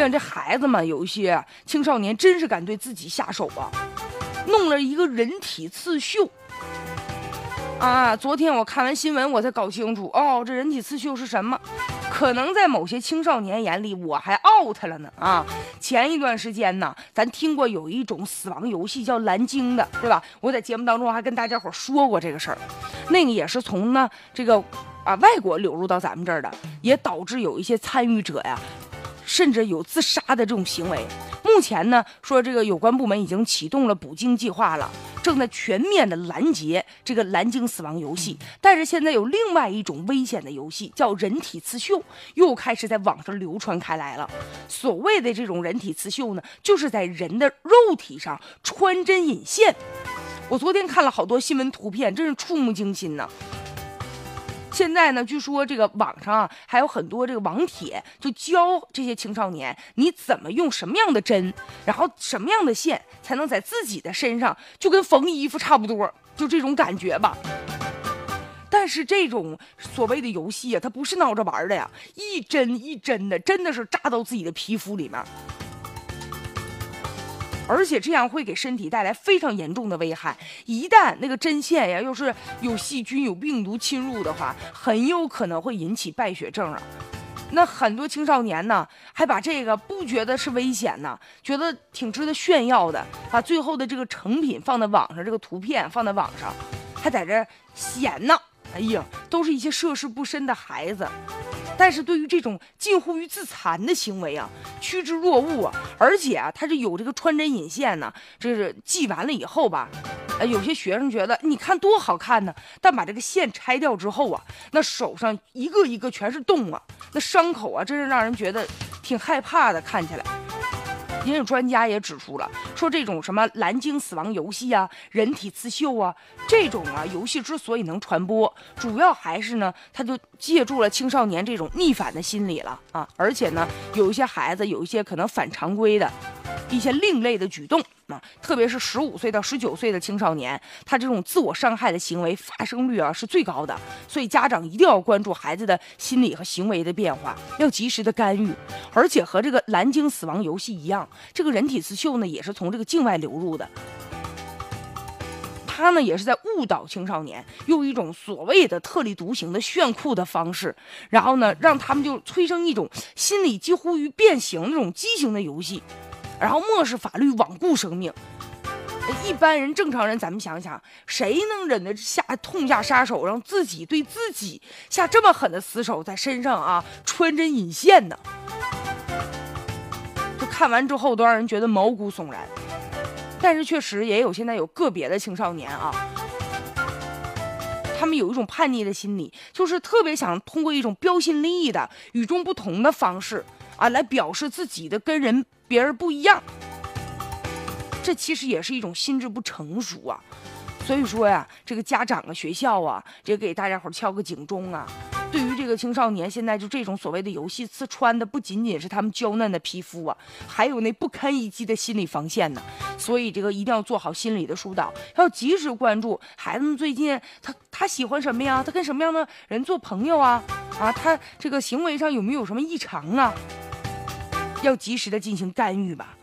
现在这孩子们有一些青少年真是敢对自己下手啊，弄了一个人体刺绣。啊，昨天我看完新闻，我才搞清楚哦，这人体刺绣是什么？可能在某些青少年眼里，我还 out 了呢啊！前一段时间呢，咱听过有一种死亡游戏叫蓝鲸的，对吧？我在节目当中还跟大家伙说过这个事儿，那个也是从呢这个啊外国流入到咱们这儿的，也导致有一些参与者呀，甚至有自杀的这种行为。目前呢，说这个有关部门已经启动了捕鲸计划了。正在全面的拦截这个蓝鲸死亡游戏，但是现在有另外一种危险的游戏，叫人体刺绣，又开始在网上流传开来了。所谓的这种人体刺绣呢，就是在人的肉体上穿针引线。我昨天看了好多新闻图片，真是触目惊心呢。现在呢，据说这个网上啊还有很多这个网帖，就教这些青少年你怎么用什么样的针，然后什么样的线才能在自己的身上就跟缝衣服差不多，就这种感觉吧。但是这种所谓的游戏啊，它不是闹着玩的呀，一针一针的，真的是扎到自己的皮肤里面。而且这样会给身体带来非常严重的危害。一旦那个针线呀，又是有细菌、有病毒侵入的话，很有可能会引起败血症啊。那很多青少年呢，还把这个不觉得是危险呢，觉得挺值得炫耀的，把最后的这个成品放在网上，这个图片放在网上，还在这显呢。哎呀，都是一些涉世不深的孩子。但是对于这种近乎于自残的行为啊，趋之若鹜啊，而且啊，他是有这个穿针引线呢，这是系完了以后吧，呃，有些学生觉得你看多好看呢，但把这个线拆掉之后啊，那手上一个一个全是洞啊，那伤口啊，真是让人觉得挺害怕的，看起来。也有专家也指出了，说这种什么蓝鲸死亡游戏啊、人体刺绣啊，这种啊游戏之所以能传播，主要还是呢，他就借助了青少年这种逆反的心理了啊，而且呢，有一些孩子有一些可能反常规的一些另类的举动啊。特别是十五岁到十九岁的青少年，他这种自我伤害的行为发生率啊是最高的，所以家长一定要关注孩子的心理和行为的变化，要及时的干预。而且和这个蓝鲸死亡游戏一样，这个人体刺绣呢也是从这个境外流入的，他呢也是在误导青少年，用一种所谓的特立独行的炫酷的方式，然后呢让他们就催生一种心理几乎于变形那种畸形的游戏。然后漠视法律，罔顾生命。一般人、正常人，咱们想想，谁能忍得下痛下杀手，让自己对自己下这么狠的死手，在身上啊穿针引线呢？就看完之后都让人觉得毛骨悚然。但是确实也有现在有个别的青少年啊，他们有一种叛逆的心理，就是特别想通过一种标新立异的、与众不同的方式啊，来表示自己的跟人。别人不一样，这其实也是一种心智不成熟啊。所以说呀，这个家长啊、学校啊，也给大家伙敲个警钟啊。对于这个青少年，现在就这种所谓的游戏刺穿的，不仅仅是他们娇嫩的皮肤啊，还有那不堪一击的心理防线呢。所以这个一定要做好心理的疏导，要及时关注孩子们最近他他喜欢什么呀？他跟什么样的人做朋友啊？啊，他这个行为上有没有什么异常啊？要及时的进行干预吧。